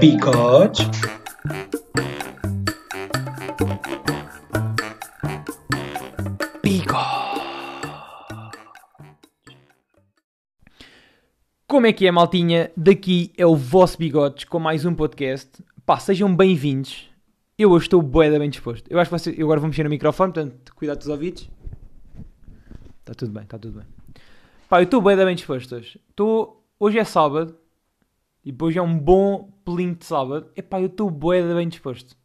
Bigode. Como é que é, maltinha? Daqui é o vosso Bigodes com mais um podcast. Pá, sejam bem-vindos. Eu hoje estou bué bem disposto. Eu acho que vocês... Eu agora vou mexer no microfone, portanto, cuidado dos ouvidos. Está tudo bem, está tudo bem. Pá, eu estou bué bem disposto hoje. Estou... Hoje é sábado. Hoje é um bom pelinho de sábado. Epá, eu estou bué bem disposto.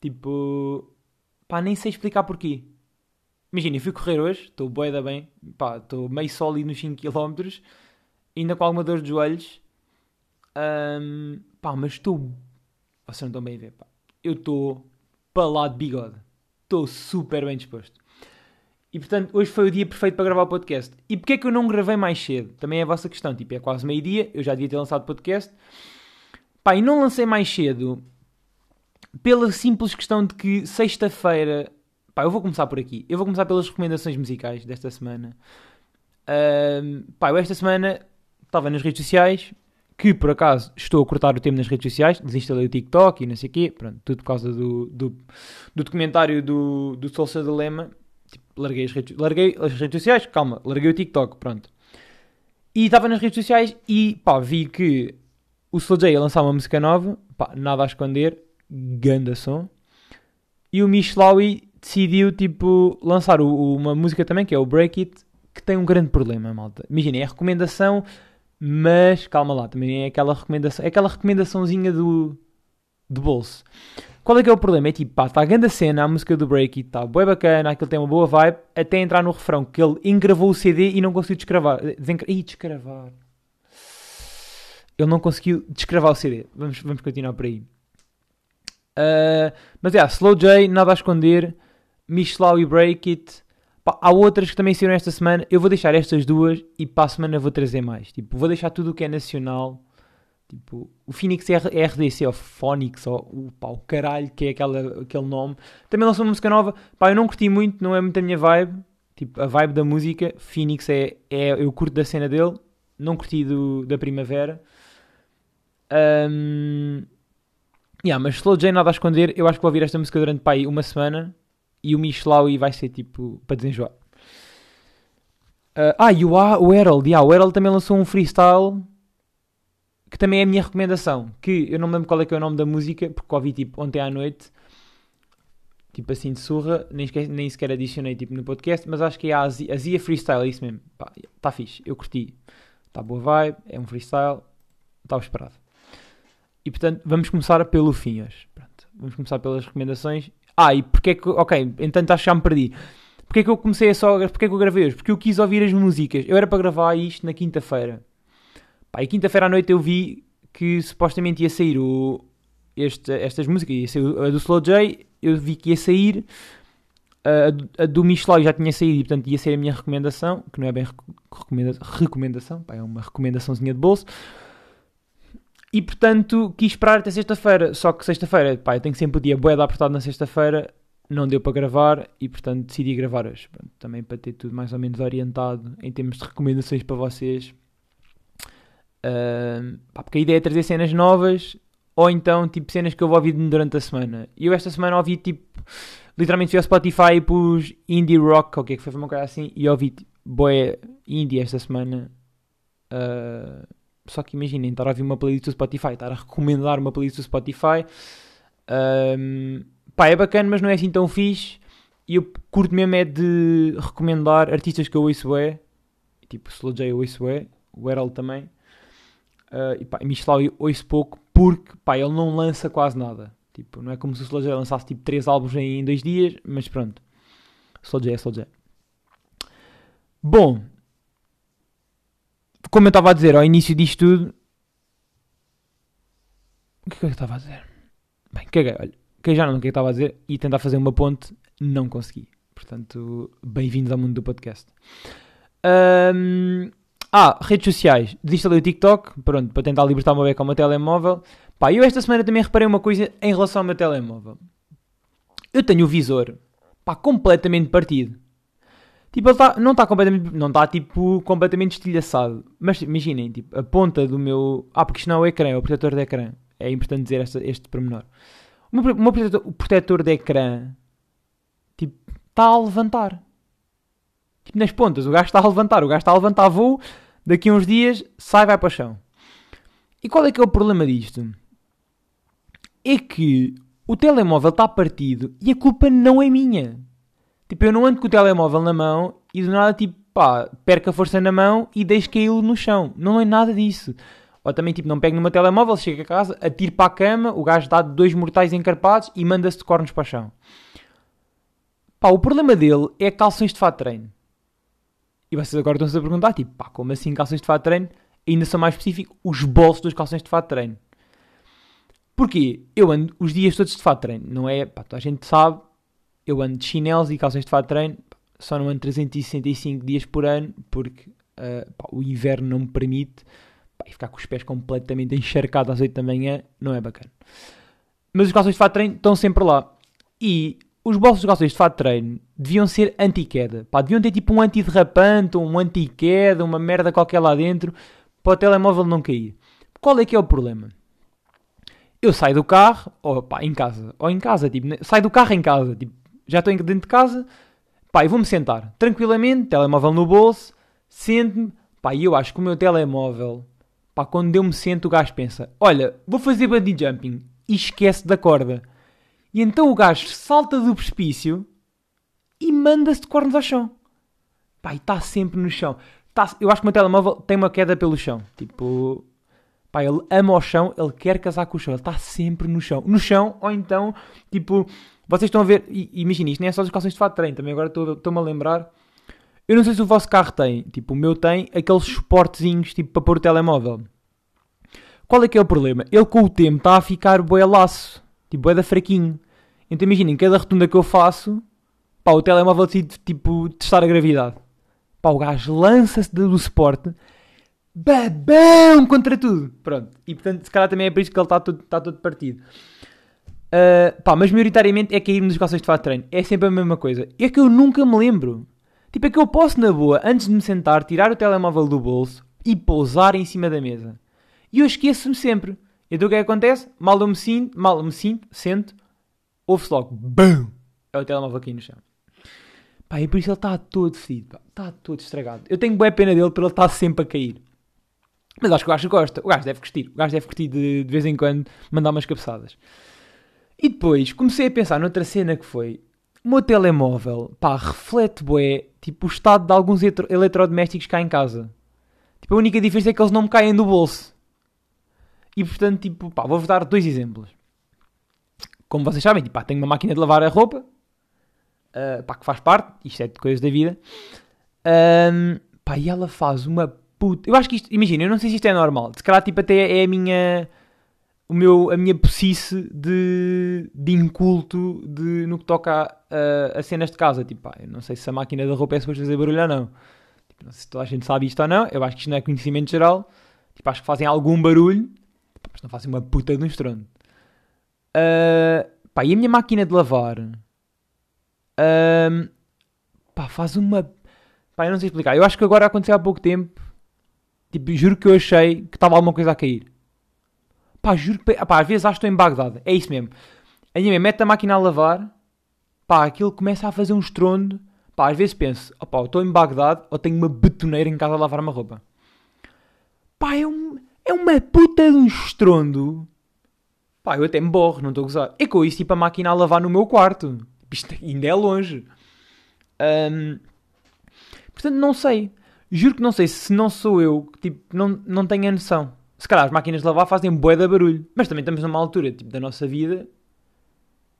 Tipo... Pá, nem sei explicar porquê. Imagina, eu fui correr hoje. Estou bué da bem. Pá, estou meio sólido nos 5km. Ainda com alguma dor de joelhos. Ahm, pá, mas estou... Vocês não estão bem a ver, pá. Eu estou para lá de bigode. Estou super bem disposto. E portanto, hoje foi o dia perfeito para gravar o podcast. E porquê é que eu não gravei mais cedo? Também é a vossa questão. Tipo, é quase meio-dia, eu já devia ter lançado o podcast. Pá, e não lancei mais cedo pela simples questão de que sexta-feira. Pá, eu vou começar por aqui. Eu vou começar pelas recomendações musicais desta semana. Ahm, pá, eu esta semana estava nas redes sociais, que por acaso estou a cortar o tempo nas redes sociais, desinstalei o TikTok e não sei o quê, pronto, tudo por causa do, do, do documentário do, do Social Dilema. Tipo, larguei as, redes, larguei as redes sociais, calma, larguei o TikTok, pronto. E estava nas redes sociais e pá, vi que o Slow J ia lançar uma música nova, pá, nada a esconder, ganda som. E o Mishlawi decidiu, tipo, lançar o- uma música também, que é o Break It, que tem um grande problema, malta. Imaginem, é recomendação, mas calma lá, também é aquela recomendação, é aquela recomendaçãozinha do, do bolso. Qual é que é o problema? É tipo, pá, está a grande cena, a música do Break It, está bué bacana, aquilo tem uma boa vibe, até entrar no refrão, que ele engravou o CD e não conseguiu descravar. Desenca... Ih, descravar. Ele não conseguiu descravar o CD. Vamos, vamos continuar por aí. Ah, mas é, Slow J, nada a esconder, Michelau e Break It. Pá, há outras que também saíram esta semana. Eu vou deixar estas duas e para a semana vou trazer mais. Tipo, vou deixar tudo o que é nacional. Tipo, o Phoenix RDC, ou Phonics, ou o, o caralho, que é aquela, aquele nome. Também lançou uma música nova. Pá, eu não curti muito, não é muito a minha vibe. Tipo, a vibe da música. Phoenix é, é eu curto da cena dele. Não curti do, da primavera. Ahm, yeah, mas Slow J nada a esconder. Eu acho que vou ouvir esta música durante pá, aí uma semana. E o Michelau vai ser tipo para desenjoar. Ah, ah, e o, o Herald. Yeah, o Herald também lançou um freestyle que também é a minha recomendação. Que eu não me lembro qual é que é o nome da música, porque ouvi tipo ontem à noite. Tipo assim de surra, nem, esque- nem sequer adicionei tipo, no podcast, mas acho que é a Azia, Freestyle, é isso mesmo. Está fixe, eu curti. Está boa vibe, é um freestyle, estava esperado. E portanto, vamos começar pelo fim hoje. Pronto, vamos começar pelas recomendações. Ah, e porque é que. Ok, entanto acho que já me perdi. Porque é que eu comecei a só. Porque é que eu gravei hoje? Porque eu quis ouvir as músicas. Eu era para gravar isto na quinta-feira. Pá, e quinta-feira à noite eu vi que supostamente ia sair o, este, estas músicas. Ia sair a do Slow J. Eu vi que ia sair. A, a do Michelau já tinha saído e portanto ia ser a minha recomendação. Que não é bem reco- recomenda- recomendação. Pá, é uma recomendaçãozinha de bolso. E portanto quis esperar até sexta-feira. Só que sexta-feira, pá, eu tenho sempre o dia bué apertado na sexta-feira. Não deu para gravar e portanto decidi gravar hoje. Pronto, também para ter tudo mais ou menos orientado em termos de recomendações para vocês. Pá, porque a ideia é trazer cenas novas ou então tipo cenas que eu vou ouvir durante a semana. E eu esta semana ouvi tipo. Literalmente fui ao Spotify e pus indie rock, o que é que foi, uma coisa assim, e ouvi tipo, boé indie esta semana. Ah, só que imaginem, estar a ouvir uma playlist do Spotify, estar a recomendar uma playlist do Spotify. Ahm, pá, é bacana, mas não é assim tão fixe. E eu curto mesmo é de recomendar artistas que eu ouço é. Tipo, Slow J eu ouço é. O Herald também. Ah, e pá, Michelau ouço pouco porque pá, ele não lança quase nada. Tipo, não é como se o J lançasse tipo 3 álbuns em dois dias, mas pronto. J é Slow J. Bom, como eu estava a dizer ao início disto tudo. O que é que eu estava a dizer? Bem, caguei, olha. Que já não o que eu estava a dizer e tentar fazer uma ponte, não consegui. Portanto, bem-vindos ao mundo do podcast. Ahm, ah, redes sociais. Desinstalei o TikTok, pronto, para tentar libertar uma beca ao meu telemóvel. Pá, eu esta semana também reparei uma coisa em relação ao meu telemóvel. Eu tenho o visor, pá, completamente partido. Tipo, ele tá, não está completamente, não está tipo completamente estilhaçado. Mas imaginem, tipo, a ponta do meu. Ah, porque isto não é o ecrã, é o protetor de ecrã. É importante dizer este pormenor. O meu, o meu protetor, o protetor de ecrã, tipo, está a levantar. Tipo, nas pontas, o gajo está a levantar. O gajo está a levantar voo, daqui a uns dias sai, vai para o chão. E qual é que é o problema disto? É que o telemóvel está partido e a culpa não é minha. Tipo, eu não ando com o telemóvel na mão e do nada, tipo, pá, perco a força na mão e deixo caí-lo no chão. Não é nada disso. Ou também, tipo, não pego meu telemóvel, chego a casa, atiro para a cama, o gajo dá dois mortais encarpados e manda-se de cornos para o chão. Pá, o problema dele é calções de fato de treino. E vocês agora estão-se a perguntar, tipo, pá, como assim calções de fato de treino? Ainda são mais específico, os bolsos dos calções de fato de treino. Porquê? Eu ando os dias todos de fato de treino, não é? Pá, toda a gente sabe, eu ando de chinelos e calções de fato de treino, só não ando 365 dias por ano, porque uh, pá, o inverno não me permite pá, ficar com os pés completamente encharcados às 8 da manhã, não é bacana. Mas os calções de fato de treino estão sempre lá. E os bolsos dos calções de fato de treino deviam ser anti-queda. Pá, deviam ter tipo um antiderrapante, um anti-queda, uma merda qualquer lá dentro, para o telemóvel não cair. Qual é que é o problema? Eu saio do carro, ou pá, em casa, ou em casa, tipo, saio do carro em casa, tipo, já estou dentro de casa, pá, e vou-me sentar, tranquilamente, telemóvel no bolso, sento-me, pá, e eu acho que o meu telemóvel Pá, quando eu me sento, o gajo pensa: Olha, vou fazer bungee jumping e esquece da corda. E então o gajo salta do precipício e manda-se de cornos ao chão. Pá, e está sempre no chão. Tá, eu acho que o meu telemóvel tem uma queda pelo chão. Tipo, pá, ele ama o chão, ele quer casar com o chão, ele está sempre no chão. No chão, ou então, tipo, vocês estão a ver, imagina, isto nem é só dos calções de fato de treino, também agora estou-me a lembrar eu não sei se o vosso carro tem. Tipo, o meu tem aqueles suportezinhos tipo, para pôr o telemóvel. Qual é que é o problema? Ele com o tempo está a ficar bué laço. Tipo, bué da fraquinho. Então imaginem, cada rotunda que eu faço, pá, o telemóvel decide, tipo, testar a gravidade. Pá, o gajo lança-se do suporte, babão contra tudo. Pronto. E portanto, se calhar também é por isso que ele está todo, está todo partido. Uh, pá, mas maioritariamente é cair nos calções de fato de treino. É sempre a mesma coisa. É que eu nunca me lembro. Tipo, é que eu posso, na boa, antes de me sentar, tirar o telemóvel do bolso e pousar em cima da mesa. E eu esqueço-me sempre. Então o que é que acontece? Mal eu me sinto, mal me sinto, sento, ouve-se logo, BUM! É o telemóvel aqui no chão. Pá, e por isso ele está todo fedido. Está todo estragado. Eu tenho boa pena dele por ele estar sempre a cair. Mas acho que o gajo gosta. O gajo deve curtir. O gajo deve curtir de, de vez em quando mandar umas cabeçadas. E depois comecei a pensar noutra cena que foi o meu telemóvel, pá, reflete bué, tipo, o estado de alguns eletrodomésticos cá em casa. Tipo, a única diferença é que eles não me caem do bolso. E, portanto, tipo, pá, vou-vos dar dois exemplos. Como vocês sabem, tipo, pá, tenho uma máquina de lavar a roupa, uh, pá, que faz parte, isto é de coisas da vida. Um, pá, e ela faz uma puta... Eu acho que isto, imagina, eu não sei se isto é normal. Se calhar, tipo, até é a minha o meu, a minha psice de, de inculto de, no que toca a, a, cenas de casa. Tipo, pá, eu não sei se a máquina da roupa é suposto fazer barulho ou não. Tipo, não sei se toda a gente sabe isto ou não. Eu acho que isto não é conhecimento geral. Tipo, acho que fazem algum barulho, mas não fazem uma puta de um estrondo. Uh, pá, e a minha máquina de lavar uh, pá, faz uma. Pá, eu não sei explicar. Eu acho que agora aconteceu há pouco tempo. Tipo, juro que eu achei que estava alguma coisa a cair. Pá, juro que. Pá, às vezes acho que estou em Bagdade. É isso mesmo. A minha mãe mete a máquina a lavar. Pá, aquilo começa a fazer um estrondo. Pá, às vezes penso, opá, estou em Bagdade ou tenho uma betoneira em casa a lavar uma roupa. Pá, é, um, é uma puta de um estrondo. Pá, eu até me borro, não estou a gozar. É com isso, tipo, a máquina a lavar no meu quarto. Isto ainda é longe. Um, portanto, não sei. Juro que não sei se não sou eu que, tipo, não, não tenho a noção se calhar as máquinas de lavar fazem bué de barulho. Mas também estamos numa altura tipo, da nossa vida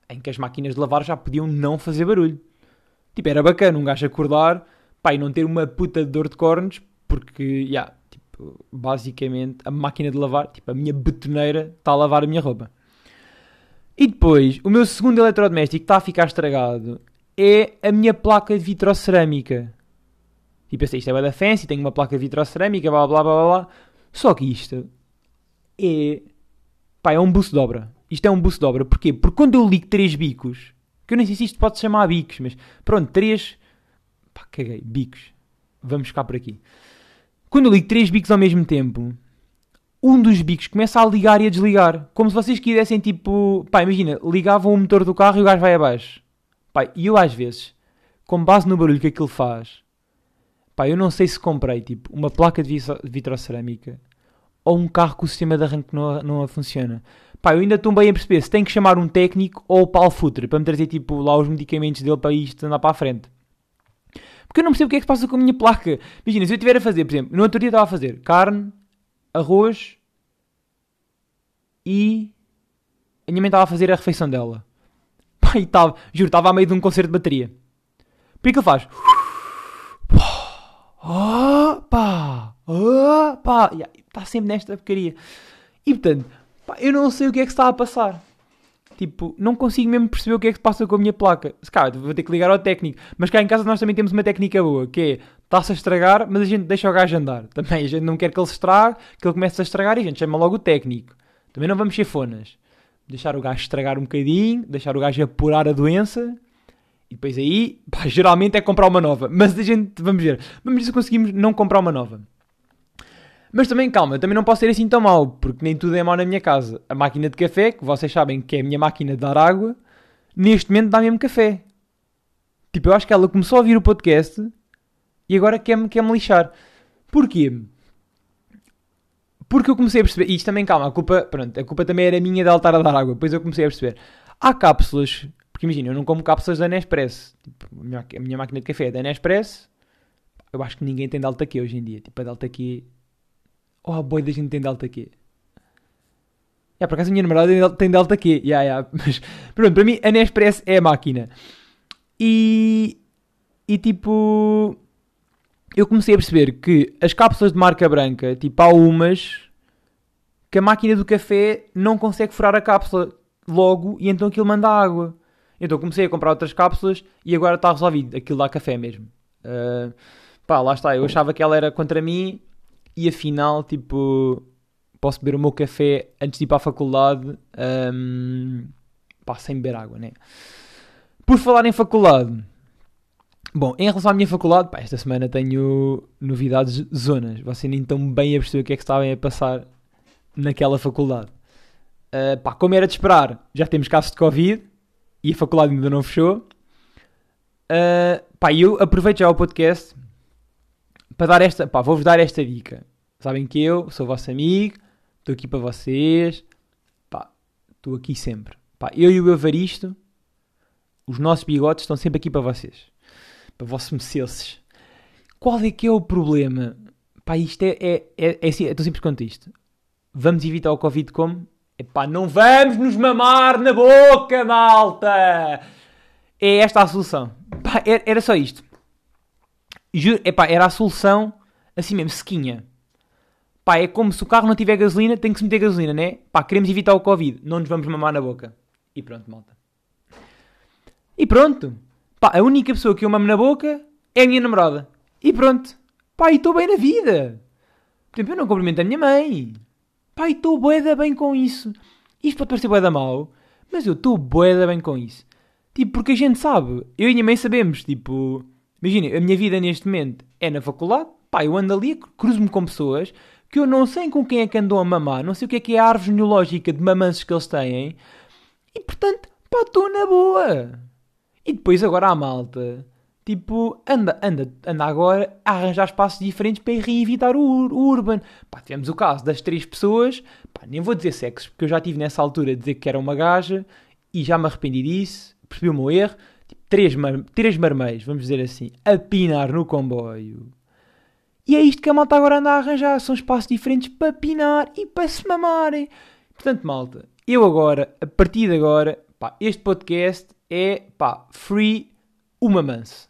em que as máquinas de lavar já podiam não fazer barulho. Tipo, era bacana um gajo acordar pá, e não ter uma puta de dor de cornos porque, já, yeah, tipo, basicamente a máquina de lavar, tipo, a minha betoneira está a lavar a minha roupa. E depois, o meu segundo eletrodoméstico que está a ficar estragado é a minha placa de vitrocerâmica. Tipo, eu sei, isto é da fancy, tenho uma placa de vitrocerâmica, blá blá blá blá. Só que isto é. Pá, é um buço de obra. Isto é um buço de obra. Porquê? Porque quando eu ligo três bicos, que eu nem sei se isto pode chamar bicos, mas pronto, três Pá, caguei. Bicos. Vamos ficar por aqui. Quando eu ligo três bicos ao mesmo tempo, um dos bicos começa a ligar e a desligar. Como se vocês quisessem, tipo... Pá, imagina, ligavam o motor do carro e o gajo vai abaixo. Pá, e eu às vezes, com base no barulho que aquilo faz... Pá, eu não sei se comprei, tipo, uma placa de vitrocerâmica ou um carro que o sistema de arranque não, não funciona. Pá, eu ainda estou bem a perceber se tem que chamar um técnico ou o Paulo Futre para me trazer, tipo, lá os medicamentos dele para isto andar para a frente. Porque eu não percebo o que é que se passa com a minha placa. Imagina, se eu estiver a fazer, por exemplo, no outro dia estava a fazer carne, arroz e a minha mãe estava a fazer a refeição dela. E estava, juro, estava a meio de um concerto de bateria. Por que ele faz? Opa! Opa! Está sempre nesta porcaria. E portanto, pá, eu não sei o que é que está a passar. Tipo, não consigo mesmo perceber o que é que se passa com a minha placa. Se calhar, vou ter que ligar ao técnico. Mas cá em casa nós também temos uma técnica boa, que é, está-se a estragar, mas a gente deixa o gajo andar. Também, a gente não quer que ele se estrague, que ele comece a estragar e a gente chama logo o técnico. Também não vamos ser fonas. Deixar o gajo estragar um bocadinho, deixar o gajo apurar a doença e depois aí, pá, geralmente é comprar uma nova. Mas a gente, vamos ver, vamos ver se conseguimos não comprar uma nova. Mas também, calma, eu também não posso ser assim tão mau, porque nem tudo é mau na minha casa. A máquina de café, que vocês sabem que é a minha máquina de dar água, neste momento dá mesmo café. Tipo, eu acho que ela começou a ouvir o podcast e agora quer-me quer -me lixar. Porquê? Porque eu comecei a perceber, e isto também, calma, a culpa, pronto, a culpa também era minha de ela estar a dar água. Depois eu comecei a perceber. Há cápsulas, porque imagina, eu não como cápsulas da Nespresso. Tipo, a minha, máquina de café é da Nespresso. Eu acho que ninguém tem Delta Q hoje em dia. Tipo, a Delta Q Oh, a boi da gente tem Delta Q. É, por acaso a minha namorada tem Delta Q. Yeah, yeah. Mas pronto, para mim a Nespresso é a máquina. E, e tipo, eu comecei a perceber que as cápsulas de marca branca, tipo, há umas que a máquina do café não consegue furar a cápsula logo e então aquilo manda água. Então comecei a comprar outras cápsulas e agora está resolvido. Aquilo dá café mesmo. Uh, pá, lá está. Eu achava que ela era contra mim e afinal, tipo, posso beber o meu café antes de ir para a faculdade, um, pá, sem beber água, né? Por falar em faculdade, bom, em relação à minha faculdade, pá, esta semana tenho novidades zonas. Vocês nem estão bem a perceber o que é que estavam a passar naquela faculdade. Uh, pá, como era de esperar, já temos casos de Covid e a faculdade ainda não fechou. Uh, pá, eu aproveito já o podcast para dar esta, pá, vou-vos dar esta dica. Sabem que eu sou vosso amigo, estou aqui para vocês, pá, estou aqui sempre. Pá, eu e o Evaristo, os nossos bigodes estão sempre aqui para vocês, para vossos mececes. Qual é que é o problema? Pá, isto é, é, é, é assim, estou simples quanto isto. Vamos evitar o Covid como? Epá, não vamos nos mamar na boca, malta! É esta a solução. Pá, era só isto. Juro, epá, era a solução assim mesmo, sequinha. Pá, é como se o carro não tiver gasolina, tem que se meter gasolina, né? Pá, queremos evitar o Covid, não nos vamos mamar na boca. E pronto, malta. E pronto. Pá, a única pessoa que eu mamo na boca é a minha namorada. E pronto. Pá, e estou bem na vida. Por exemplo, eu não cumprimento a minha mãe. Pá, e estou boeda bem com isso. Isto pode parecer boeda mal, mas eu estou boeda bem com isso. Tipo, porque a gente sabe. Eu e a minha mãe sabemos, tipo... Imagina, a minha vida neste momento é na faculdade, pá, eu ando ali, cruzo-me com pessoas que eu não sei com quem é que andam a mamar, não sei o que é que é a árvore genealógica de mamanços que eles têm, e portanto, pá, estou na boa. E depois agora a malta, tipo, anda, anda, anda agora a arranjar espaços diferentes para reevitar o, o urban. Pá, tivemos o caso das três pessoas, pá, nem vou dizer sexo, porque eu já tive nessa altura de dizer que era uma gaja, e já me arrependi disso, percebi o meu erro, três, mar três marmeiros, vamos dizer assim, a pinar no comboio. E é isto que a malta agora anda a arranjar. São espaços diferentes para pinar e para se mamarem. Portanto, malta, eu agora, a partir de agora, pá, este podcast é, pá, free uma manse.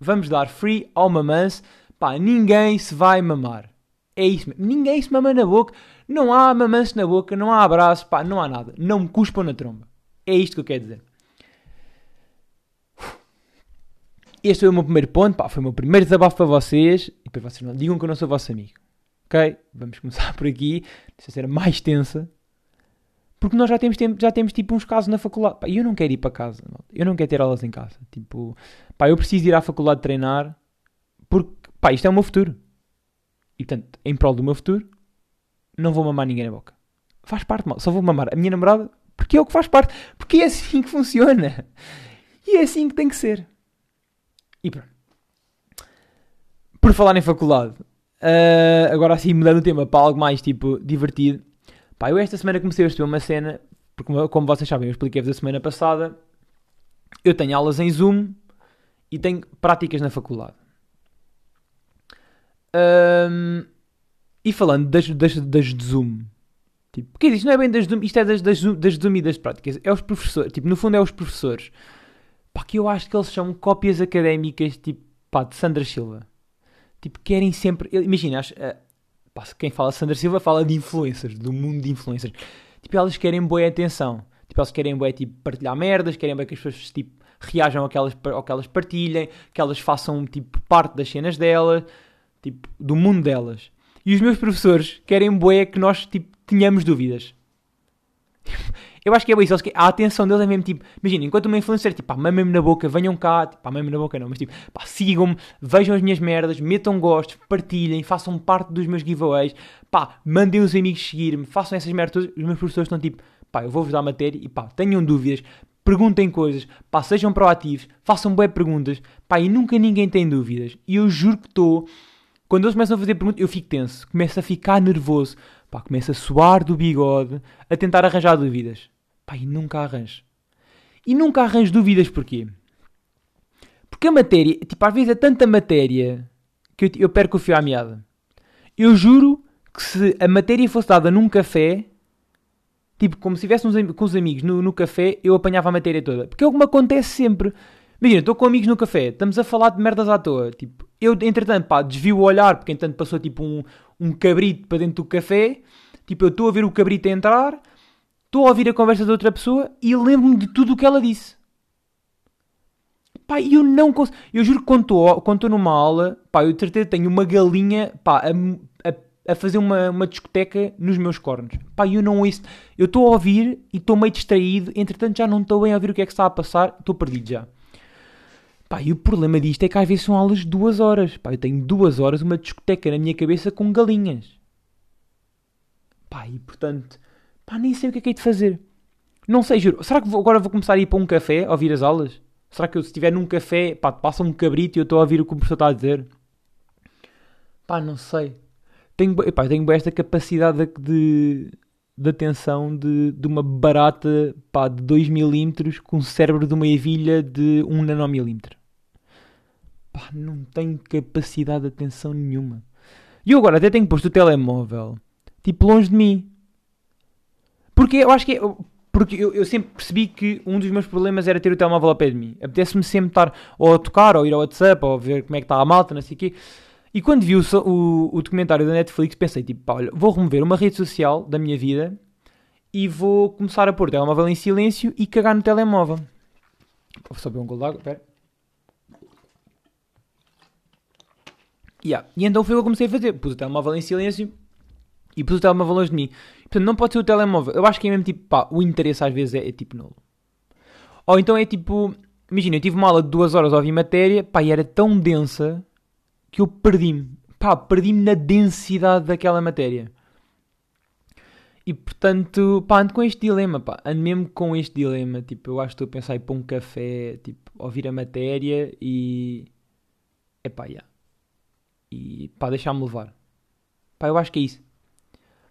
Vamos dar free ao mamance. Pá, ninguém se vai mamar. É isso mesmo. Ninguém se mama na boca. Não há mamance na boca, não há abraço, pá, não há nada. Não me cuspam na tromba. É isto que eu quero dizer. Este foi o meu primeiro ponto, pá, foi o meu primeiro desabafo para vocês. E para vocês não digam que eu não sou vosso amigo. Ok? Vamos começar por aqui. Deixa ser mais tensa. Porque nós já temos, tempo- já temos tipo uns casos na faculdade. Pá, eu não quero ir para casa. Eu não quero ter aulas em casa. Tipo, pá, eu preciso ir à faculdade treinar porque, pá, isto é o meu futuro. E portanto, em prol do meu futuro, não vou mamar ninguém na boca. Faz parte, mal. Só vou mamar a minha namorada porque é o que faz parte. Porque é assim que funciona. E é assim que tem que ser. E pronto. Por falar em faculdade, ah, agora assim mudando o tema para algo mais tipo divertido. Pá, eu esta semana comecei a perceber uma cena, porque como- vocês sabem, eu expliquei-vos a semana passada, eu tenho aulas em Zoom e tenho práticas na faculdade. Ahm, e falando das, das, das de Zoom, tipo, porque isto não é bem das Zoom, isto é das, das, das Zoom e das práticas, é os professores, tipo, no fundo é os professores. Pá, que eu acho que eles são cópias académicas, tipo, pá, de Sandra Silva. Tipo, querem sempre, imagina, acho, ah, pá, quem fala Sandra Silva fala de influencers, do mundo de influencers. Tipo, elas querem boa atenção. Tipo, elas querem boa, tipo, partilhar merdas, querem bem que as pessoas, tipo, reajam ao que elas, ao que elas partilhem, que elas façam, tipo, parte das cenas delas, tipo, do mundo delas. E os meus professores querem boé que nós, tipo, tenhamos dúvidas. Eu acho que é isso. que- A atenção deles é mesmo tipo, imagina, enquanto uma influencer, tipo, pá, mamem-me na boca, venham cá, tipo, pá, mamem-me na boca não, mas tipo, pá, sigam-me, vejam as minhas merdas, metam gostos, partilhem, façam parte dos meus giveaways, pá, mandem os amigos seguir-me, façam essas merdas todas. Os meus professores estão tipo, pá, eu vou-vos dar matéria e pá, tenham dúvidas, perguntem coisas, pá, sejam proativos, façam boas perguntas, pá, e nunca ninguém tem dúvidas. E eu juro que estou, quando eles começam a fazer perguntas, eu fico tenso, começo a ficar nervoso, pá, começo a suar do bigode, a tentar arranjar dúvidas. Pá, e nunca arranjo. E nunca arranjo dúvidas porquê? Porque a matéria, tipo, às vezes é tanta matéria que eu, eu perco o fio à meada. Eu juro que se a matéria fosse dada num café, tipo, como se am- com os amigos no, no café, eu apanhava a matéria toda. Porque é o que me acontece sempre. Imagina, estou com amigos no café, estamos a falar de merdas à toa. Tipo, eu, entretanto, pá, desvio o olhar, porque entretanto passou tipo um, um cabrito para dentro do café. Tipo, eu estou a ver o cabrito entrar, estou a ouvir a conversa de outra pessoa e lembro-me de tudo o que ela disse. Pá, eu não consigo. Eu juro que quando estou numa aula, pá, eu certeza tenho uma galinha, pá, a, a, a fazer uma, uma discoteca nos meus cornos. Pá, eu não ouço. Eu estou a ouvir e estou meio distraído, entretanto já não estou bem a ouvir o que é que está a passar, estou perdido já. Pá, e o problema disto é que às vezes são aulas de duas horas. Pá, eu tenho duas horas uma discoteca na minha cabeça com galinhas. Pá, e portanto, pá, nem sei o que é que hei de fazer. Não sei, juro. Será que vou- agora vou começar a ir para um café a ouvir as aulas? Será que eu, se estiver num café, pá, passa um cabrito e eu estou a ouvir o que o professor está a dizer? Pá, não sei. Tenho, bué- pá, tenho esta capacidade de, de, atenção de, de uma barata, pá, de 2 milímetros com o cérebro de uma ervilha de 1 nanomilímetro. Pá, não tenho capacidade de atenção nenhuma. E eu agora até tenho posto o telemóvel, tipo, longe de mim. Porque eu acho que é... Porque eu, eu sempre percebi que um dos meus problemas era ter o telemóvel ao pé de mim. Apetece-me sempre estar ou a tocar, ou ir ao WhatsApp, ou ver como é que está a malta, não sei o quê. E quando vi o, o, o documentário da Netflix, pensei, tipo, pá, olha, vou remover uma rede social da minha vida e vou começar a pôr o telemóvel em silêncio e cagar no telemóvel. Vou só beber um gol de água, pera. Yeah. E então foi o que eu comecei a fazer. Pus o telemóvel em silêncio e pus o telemóvel longe de mim. Portanto, não pode ser o telemóvel. Eu acho que é mesmo tipo, pá, o interesse às vezes é, é tipo nulo. Ou então é tipo, imagina, eu tive uma aula de duas horas a ouvir matéria, pá, e era tão densa que eu perdi-me. Pá, perdi-me na densidade daquela matéria. E portanto, pá, ando com este dilema, pá, ando mesmo com este dilema. Tipo, eu acho que estou a pensar em para um café, tipo, ouvir a matéria e. É pá, yeah. E pá, deixar-me levar. Pá, eu acho que é isso.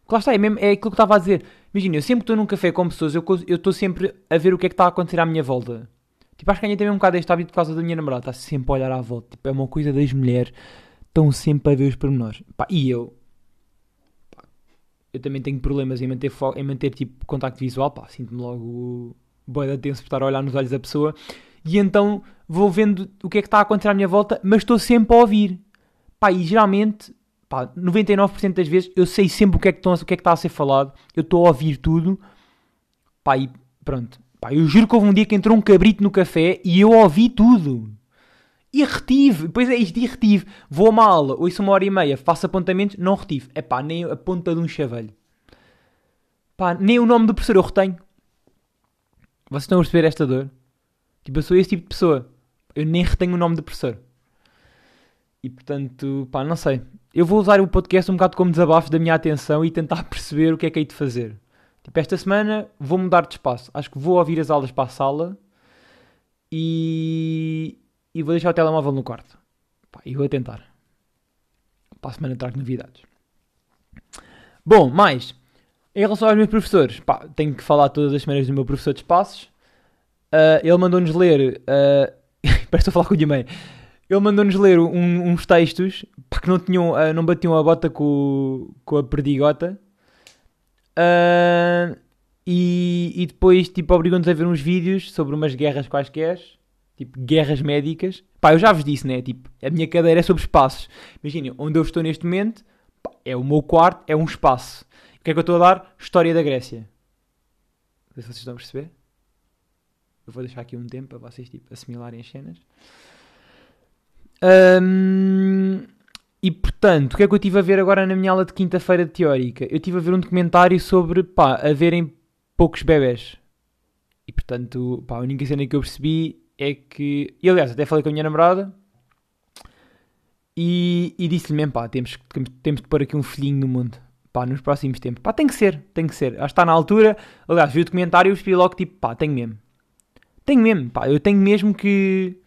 Lá está, é, mesmo, é aquilo que estava a dizer. Imagina, eu sempre estou num café com pessoas, eu estou sempre a ver o que é que está a acontecer à minha volta. Tipo, acho que ganhei também um bocado este hábito por causa da minha namorada. Está sempre a olhar à volta. Tipo, é uma coisa das mulheres. Estão sempre a ver os pormenores. Pá, e eu? Pá, eu também tenho problemas em manter, em manter tipo, contacto visual. Pá, sinto-me logo boa de tenso por estar a olhar nos olhos da pessoa. E então vou vendo o que é que está a acontecer à minha volta, mas estou sempre a ouvir. Pá, e geralmente, pá, 99% das vezes, eu sei sempre o que é que, estão o que, é que está a ser falado. Eu estou a ouvir tudo. Pá, e pronto. Pá, eu juro que houve um dia que entrou um cabrito no café e eu ouvi tudo. E retive. Depois é isto, e retive. Vou a uma aula, ouço uma hora e meia, faço apontamentos, não retive. É pá, nem a ponta de um chavelho. Pá, nem o nome do professor eu retenho. Vocês estão a perceber esta dor? Tipo, eu sou esse tipo de pessoa. Eu nem retenho o nome do professor. E portanto, pá, não sei. Eu vou usar o podcast um bocado como desabafo da minha atenção e tentar perceber o que é que hei de fazer. Tipo, esta semana vou mudar de espaço. Acho que vou ouvir as aulas para a sala e, e vou deixar o telemóvel no quarto. Pá, e vou tentar. Para a semana trago novidades. Bom, mais. Em relação aos meus professores, pá, tenho que falar todas as semanas do meu professor de espaços. Uh, ele mandou-nos ler. Uh, Parece a falar com a minha mãe. Ele mandou-nos ler um, uns textos que não, tinham, uh, não batiam a bota com, com a perdigota. Uh, e, e depois, tipo, obrigou-nos a ver uns vídeos sobre umas guerras quaisquer. Tipo, guerras médicas. Pá, eu já vos disse, né? Tipo, a minha cadeira é sobre espaços. Imaginem, onde eu estou neste momento, pá, é o meu quarto, é um espaço. O que é que eu estou a dar? História da Grécia. Não sei se vocês estão a perceber. Eu vou deixar aqui um tempo para vocês, tipo, assimilarem as cenas. Um, e portanto, o que é que eu estive a ver agora na minha aula de quinta-feira de teórica? Eu estive a ver um documentário sobre, pá, haverem poucos bebés. E portanto, pá, a única cena que eu percebi é que. E aliás, até falei com a minha namorada e, e disse-lhe mesmo, pá, temos, temos de pôr aqui um filhinho no mundo. Pá, nos próximos tempos. Pá, tem que ser, tem que ser. Acho que está na altura. Aliás, vi o documentário e percebi logo, tipo, pá, tenho mesmo. Tenho mesmo, pá, eu tenho mesmo que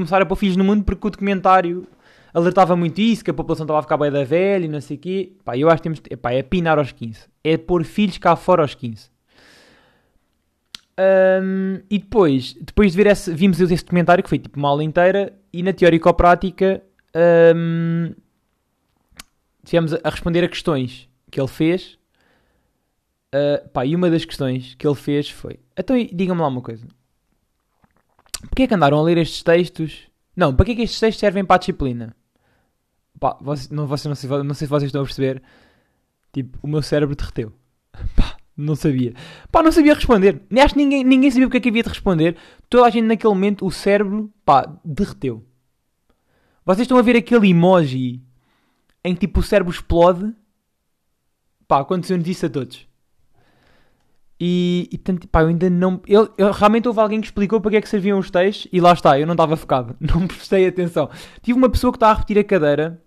começar a pôr filhos no mundo porque o documentário alertava muito isso, que a população estava a ficar bem da velha e não sei o quê. Pá, eu acho que temos. Pá, é pinar aos 15. É pôr filhos cá fora aos 15. Um, e depois, depois de ver esse, vimos esse documentário que foi tipo uma aula inteira e na teórico-prática um, tivemos a, responder a questões que ele fez. Uh, pá, e uma das questões que ele fez foi: Então, digam-me lá uma coisa. Porquê é que andaram a ler estes textos? Não, para que é que estes textos servem para a disciplina? Pá, não, não, sei, não sei se vocês estão a perceber. Tipo, o meu cérebro derreteu. Pá, não sabia. Pá, não sabia responder. Acho que ninguém, ninguém sabia o que é que havia de responder. Toda a gente naquele momento, o cérebro, pá, derreteu. Vocês estão a ver aquele emoji em que tipo o cérebro explode? Pá, aconteceu-nos isso a todos. E, e tanto, pá, eu ainda não. Eu, eu, realmente houve alguém que explicou para que é que serviam os textos e lá está, eu não estava focado, não prestei atenção. Tive uma pessoa que está a repetir a cadeira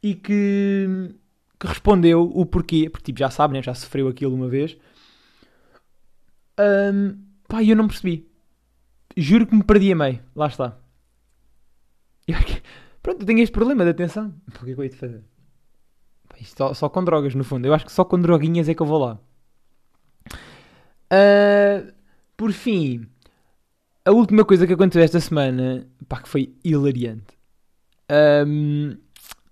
e que, que respondeu o porquê, porque tipo, já sabe, né? já sofreu aquilo uma vez. Um, pá, eu não percebi. Juro que me perdi a meio, lá está. pronto, eu tenho este problema de atenção. O que é que eu fazer? Pá, só, só com drogas, no fundo. Eu acho que só com droguinhas é que eu vou lá. Uh, por fim, a última coisa que aconteceu esta semana, pá, que foi hilariante. Um,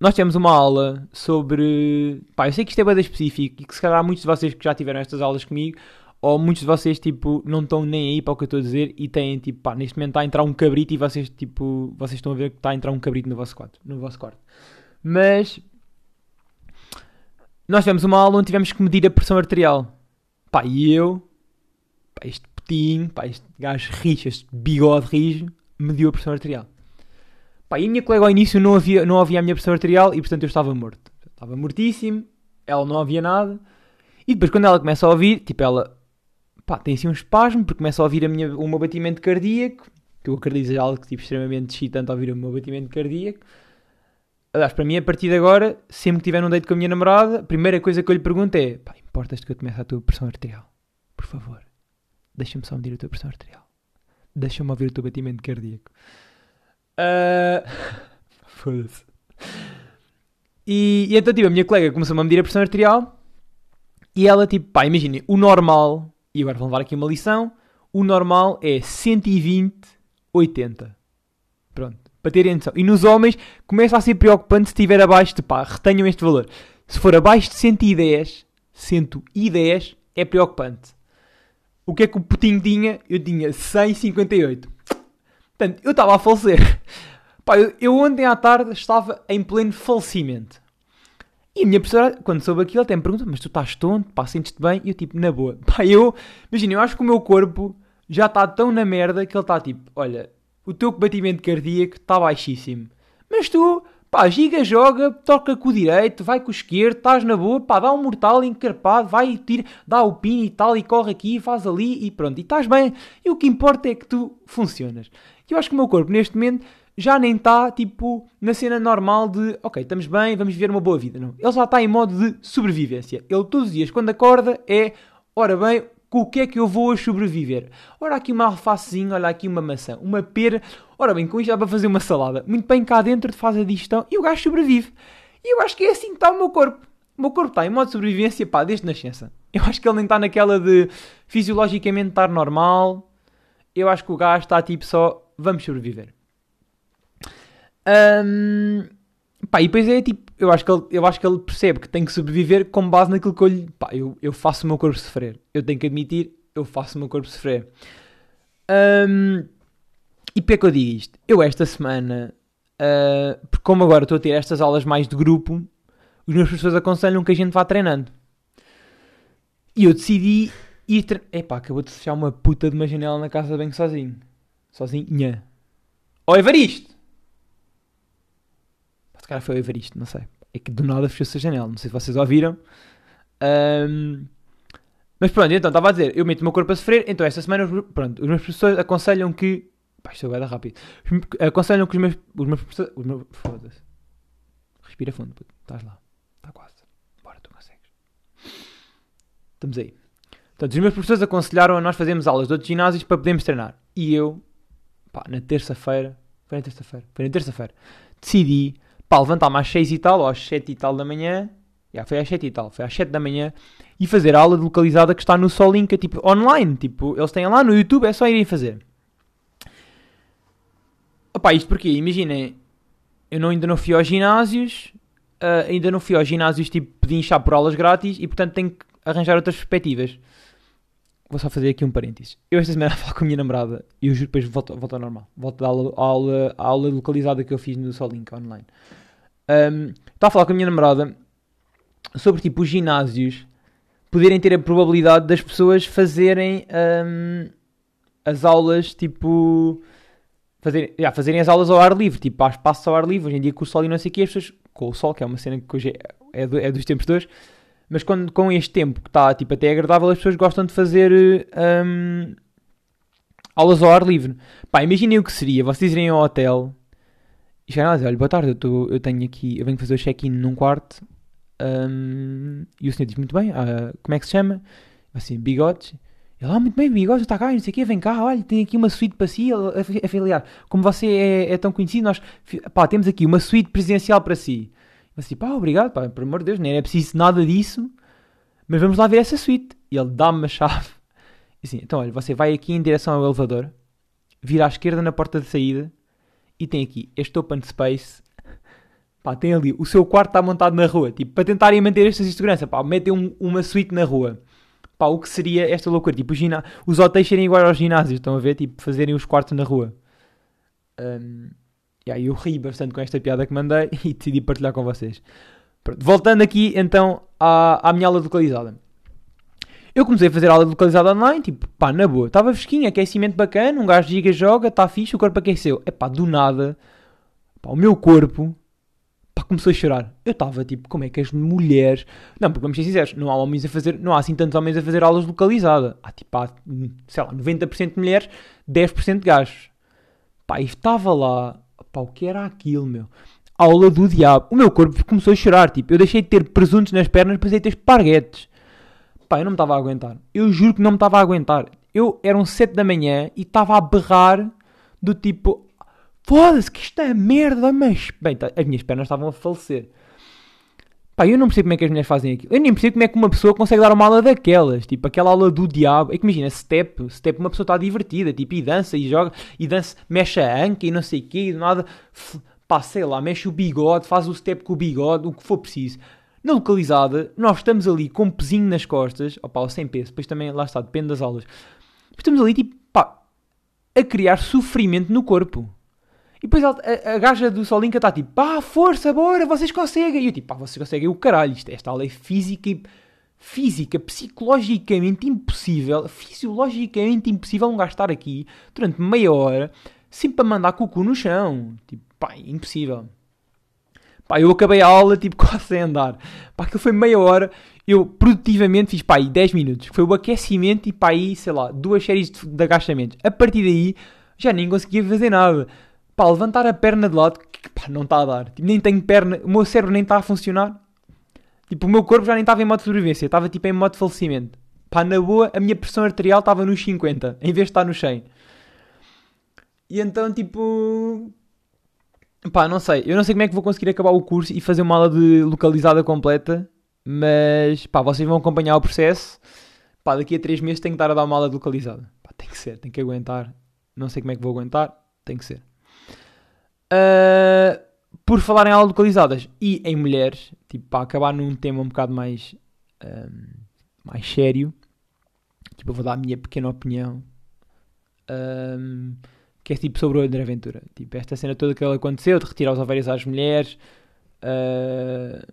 nós tivemos uma aula sobre. Pá, eu sei que isto é bem específico e que se calhar muitos de vocês que já tiveram estas aulas comigo, ou muitos de vocês, tipo, não estão nem aí para o que eu estou a dizer e têm, tipo, pá, neste momento está a entrar um cabrito e vocês, tipo, vocês estão a ver que está a entrar um cabrito no vosso quarto. No vosso quarto. Mas. Nós tivemos uma aula onde tivemos que medir a pressão arterial. Pá, e eu pá, este petinho, pá, este gajo rijo, este bigode rijo, mediu a pressão arterial. Pá, e a minha colega ao início não havia, não havia a minha pressão arterial e portanto eu estava morto. estava mortíssimo, ela não havia nada. E depois quando ela começa a ouvir, tipo ela, pá, tem assim um espasmo porque começa a ouvir a minha, o meu batimento cardíaco, que eu acredito seja algo tipo, extremamente excitante ouvir o meu batimento cardíaco. Aliás, para mim, a partir de agora, sempre que tiver um date com a minha namorada, a primeira coisa que eu lhe pergunto é: pá, importas que eu comece a tua pressão arterial? Por favor. Deixa-me só medir a tua pressão arterial. Deixa-me ouvir o teu batimento cardíaco. Uh... Foda-se. E, e, então, tipo, a minha colega começou a medir a pressão arterial e ela, tipo, pá, imaginem, o normal, e agora vou levar aqui uma lição, o normal é 120, 80. Pronto, para terem noção. E nos homens começa a ser preocupante se estiver abaixo de, pá, retenham este valor. Se for abaixo de 110, 110 é preocupante. O que é que o Putinho tinha? Eu tinha 158. Portanto, eu estava a falecer. Pá, eu, eu, ontem à tarde estava em pleno falecimento. E a minha professora, quando soube aquilo, até me pergunta: Mas tu estás tonto? Pá, sentes-te bem? E eu, tipo, na boa. Pá, eu, imagina, eu acho que o meu corpo já está tão na merda que ele está tipo: Olha, o teu batimento cardíaco está baixíssimo. Mas tu, Pá, Giga joga, toca com o direito, vai com o esquerdo, estás na boa, pá, dá um mortal encarpado, vai e tira, dá o pin e tal, e corre aqui, faz ali e pronto, e estás bem. E o que importa é que tu funcionas. E eu acho que o meu corpo neste momento já nem está tipo na cena normal de ok, estamos bem, vamos viver uma boa vida. Não. Ele já está em modo de sobrevivência. Ele todos os dias, quando acorda, é ora bem, com o que é que eu vou sobreviver? Ora, aqui uma alfacezinha, olha aqui uma maçã, uma pera. Ora bem, com isto dá para fazer uma salada. Muito bem cá dentro faz a digestão e o gajo sobrevive. E eu acho que é assim que está o meu corpo. O meu corpo está em modo de sobrevivência, pá, desde nascença. Eu acho que ele nem está naquela de fisiologicamente estar normal. Eu acho que o gajo está tipo só, vamos sobreviver. Um, pá, e depois é tipo, eu acho, que ele, eu acho que ele percebe que tem que sobreviver com base naquilo que eu lhe. Pá, eu, eu faço o meu corpo sofrer. Eu tenho que admitir, eu faço o meu corpo sofrer. Um, e porquê que eu digo isto? Eu esta semana, uh, porque como agora estou a ter estas aulas mais de grupo, os meus professores aconselham que a gente vá treinando. E eu decidi ir treinando. Epá, acabou de fechar uma puta de uma janela na casa bem sozinho. Sozinha. Ó oh, Evaristo! Se calhar foi o Evaristo, não sei. É que do nada fechou-se a janela. Não sei se vocês ouviram. Um, mas pronto, então estava a dizer, eu meto o meu corpo a sofrer, então esta semana, pronto, os meus professores aconselham que. Isto dar rápido. Aconselham que os meus, os meus professores. Os meus, foda-se. Respira fundo, puto. Estás lá. Está quase. Bora, tu consegues. Estamos aí. Portanto, os meus professores aconselharam a nós fazermos aulas de outros ginásios para podermos treinar. E eu, pá, na terça-feira. Foi na terça-feira. Foi na terça-feira. Decidi pá, levantar-me às 6 e tal, ou às 7 e tal da manhã, já foi às 7 e tal, foi às 7 da manhã, e fazer a aula de localizada que está no Solinka, tipo, online, tipo, eles têm lá no YouTube, é só irem fazer. Opá, isto porque, imaginem, eu não, ainda não fui aos ginásios, uh, ainda não fui aos ginásios, tipo, pedi inchar por aulas grátis, e portanto tenho que arranjar outras perspectivas. Vou só fazer aqui um parênteses. Eu esta semana falo com a minha namorada e eu juro depois volto, volto ao normal. Volto da aula, aula, aula localizada que eu fiz no Solink online. Um, estava a falar com a minha namorada sobre tipo os ginásios poderem ter a probabilidade das pessoas fazerem um, as aulas tipo fazer, já, fazerem as aulas ao ar livre, tipo há espaço ao ar livre, hoje em dia com o sol e não sei o que, as pessoas com o sol, que é uma cena que hoje é, é, do, é dos tempos de hoje, mas quando, com este tempo que está tipo, até agradável, as pessoas gostam de fazer um, aulas ao ar livre. Pá, imaginem o que seria vocês irem ao hotel e chegarem lá e dizer, olha, boa tarde, eu, tô, eu tenho aqui, eu venho fazer o check-in num quarto um, e o senhor diz, muito bem, uh, como é que se chama? Assim, bigodes. Ele, ah, muito bem, bigodes, está cá, não sei o quê, vem cá, olha, tem aqui uma suíte para si, afiliar. Como você é, é, tão conhecido, nós, pá, temos aqui uma suíte presidencial para si. Assim, pá, obrigado, pá, por amor de Deus, nem é preciso nada disso, mas vamos lá ver essa suíte. E ele dá-me a chave. Assim, então olha, você vai aqui em direção ao elevador, vira à esquerda na porta de saída e tem aqui este open space. Pá, tem ali, o seu quarto está montado na rua, tipo, para tentarem manter esta segurança, pá, metem um, uma suíte na rua. Pá, o que seria esta loucura? Tipo, os, os hotéis serem iguais aos ginásios, estão a ver? Tipo, fazerem os quartos na rua. Um, e aí eu ri bastante com esta piada que mandei e decidi partilhar com vocês. Pronto, voltando aqui então à, à minha aula localizada. Eu comecei a fazer aula localizada online, tipo, pá, na boa. Estava fresquinho, aquecimento bacana, um gajo giga joga, está fixe, o corpo aqueceu. É pá, do nada, pá, o meu corpo, pá, começou a chorar. Eu estava tipo, como é que as mulheres... Não, porque vamos ser sinceros, não há homens a fazer, não há assim tantos homens a fazer aulas localizada. Há tipo, há, sei lá, 90% de mulheres, 10% de gajos. Pá, e estava lá Pá, o que era aquilo, meu? Aula do diabo. O meu corpo começou a chorar, tipo, eu deixei de ter presuntos nas pernas, passei a ter esparguetes. Pá, eu não me estava a aguentar. Eu juro que não me estava a aguentar. Eu, eram 7 da manhã e estava a berrar do tipo, foda-se que isto é merda, mas... Bem, tá, as minhas pernas estavam a falecer. Pá, eu não percebo como é que as mulheres fazem aquilo. Eu nem percebo como é que uma pessoa consegue dar uma aula daquelas. Tipo, aquela aula do diabo. É que imagina, step. Step, uma pessoa está divertida. Tipo, e dança e joga. E dança, mexe a anca e não sei o quê. E nada. Pá, sei lá, mexe o bigode. Faz o step com o bigode. O que for preciso. Na localizada, nós estamos ali com um pezinho nas costas. Opá, ou sem peso. Depois também, lá está, depende das aulas. Estamos ali, tipo, pá, a criar sofrimento no corpo. E depois a, a gaja do Solinka está tipo, pá, força, bora, vocês conseguem. E eu tipo, pá, vocês conseguem o caralho. Isto, esta aula é física física, psicologicamente impossível, fisiologicamente impossível um gajo estar aqui durante meia hora sempre a mandar cucu no chão. Tipo, pá, impossível. Pá, eu acabei a aula, tipo, quase sem andar. Pá, aquilo foi meia hora. Eu, produtivamente, fiz, pá, aí 10 minutos. Foi o aquecimento e, pá, aí, sei lá, duas séries de, de agachamentos. A partir daí, já nem conseguia fazer nada. Pá, levantar a perna de lado, pá, não está a dar. Tipo, nem tenho perna, o meu cérebro nem está a funcionar. Tipo, o meu corpo já nem estava em modo de sobrevivência, estava tipo em modo de falecimento. Pá, na boa, a minha pressão arterial estava nos 50, em vez de estar nos 100. E então, tipo. Pá, não sei. Eu não sei como é que vou conseguir acabar o curso e fazer uma aula de localizada completa. Mas, pá, vocês vão acompanhar o processo. Pá, daqui a 3 meses tenho que estar a dar uma aula de localizada. Pá, tem que ser, tem que aguentar. Não sei como é que vou aguentar. Tem que ser. Uh, por falar em aulas localizadas e em mulheres, tipo, para acabar num tema um bocado mais, um, mais sério, tipo, eu vou dar a minha pequena opinião, um, que é tipo sobre o André Aventura. Tipo, esta cena toda que ele aconteceu, de retirar os ovários às mulheres, uh,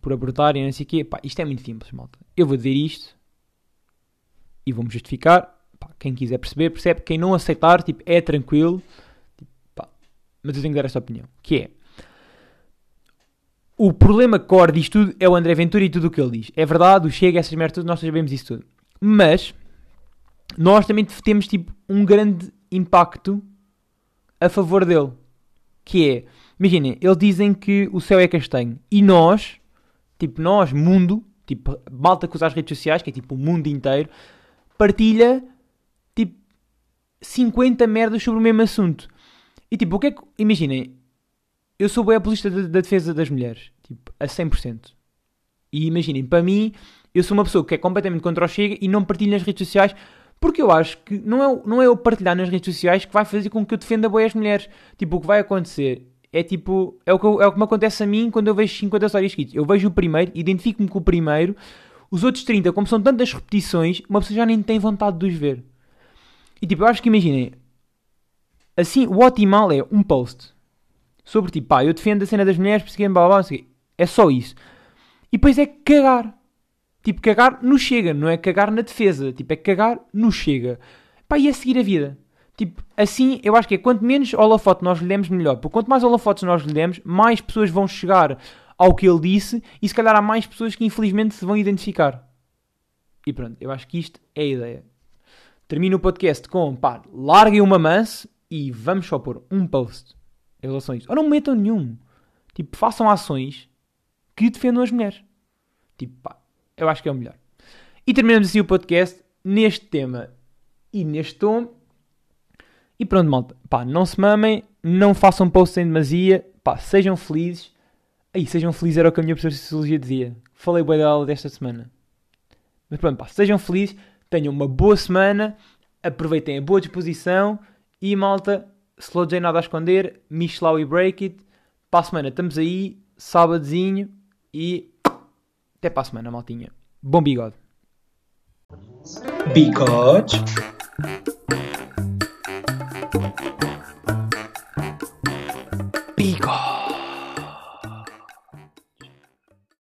por abortarem, não sei o quê. Pá, isto é muito simples, malta. Eu vou dizer isto e vou-me justificar. Pá, quem quiser perceber, percebe. Quem não aceitar, tipo, é tranquilo. Mas eu tenho que dar esta opinião. Que é, o problema core disto tudo é o André Ventura e tudo o que ele diz. É verdade, o Chega, essas merdas, nós sabemos isso tudo. Mas nós também temos tipo um grande impacto a favor dele. Que é, imaginem, eles dizem que o céu é castanho. E nós, tipo nós, mundo, tipo malta que usa as redes sociais, que é tipo o mundo inteiro, partilha tipo 50 merdas sobre o mesmo assunto. E tipo, o que é que. Imaginem, eu sou bem apologista da, da, defesa das mulheres, tipo, a 100%. E imaginem, para mim, eu sou uma pessoa que é completamente contra o Chega e não partilho nas redes sociais porque eu acho que não é, não é eu partilhar nas redes sociais que vai fazer com que eu defenda bem as mulheres. Tipo, o que vai acontecer é tipo, é o que, é o que me acontece a mim quando eu vejo 50 histórias escritas. Eu vejo o primeiro, identifico-me com o primeiro, os outros 30, como são tantas repetições, uma pessoa já nem tem vontade de os ver. E tipo, eu acho que imaginem, assim, o ótimo é um post sobre tipo, pá, eu defendo a cena das mulheres, perseguindo, blá blá blá, é só isso. E depois é cagar. Tipo, cagar no chega, não é cagar na defesa. Tipo, é cagar no chega. Pá, e a seguir a vida. Tipo, assim, eu acho que é quanto menos holofote nós lhe demos, melhor. Porque quanto mais holofotes nós lhe demos, mais pessoas vão chegar ao que ele disse e se calhar há mais pessoas que infelizmente se vão identificar. E pronto, eu acho que isto é a ideia. Termino o podcast com, pá, larguem uma manse e vamos só pôr um post em relação a isso. Ou não metam nenhum. Tipo, façam ações que defendam as mulheres. Tipo, pá, eu acho que é o melhor. E terminamos assim o podcast neste tema e neste tom. E pronto, malta. Pá, não se mamem, não façam posts em demasia. Pá, sejam felizes. Aí, sejam felizes era o que a minha professora de Sociologia dizia. Falei bem da aula desta semana. Mas pronto, pá, sejam felizes. Tenham uma boa semana. Aproveitem a boa disposição. E malta, Slow J nada a esconder, Michelau e Break It. Para a semana estamos aí, sábadozinho e até para a semana, maltinha. Bom bigode. Bigode.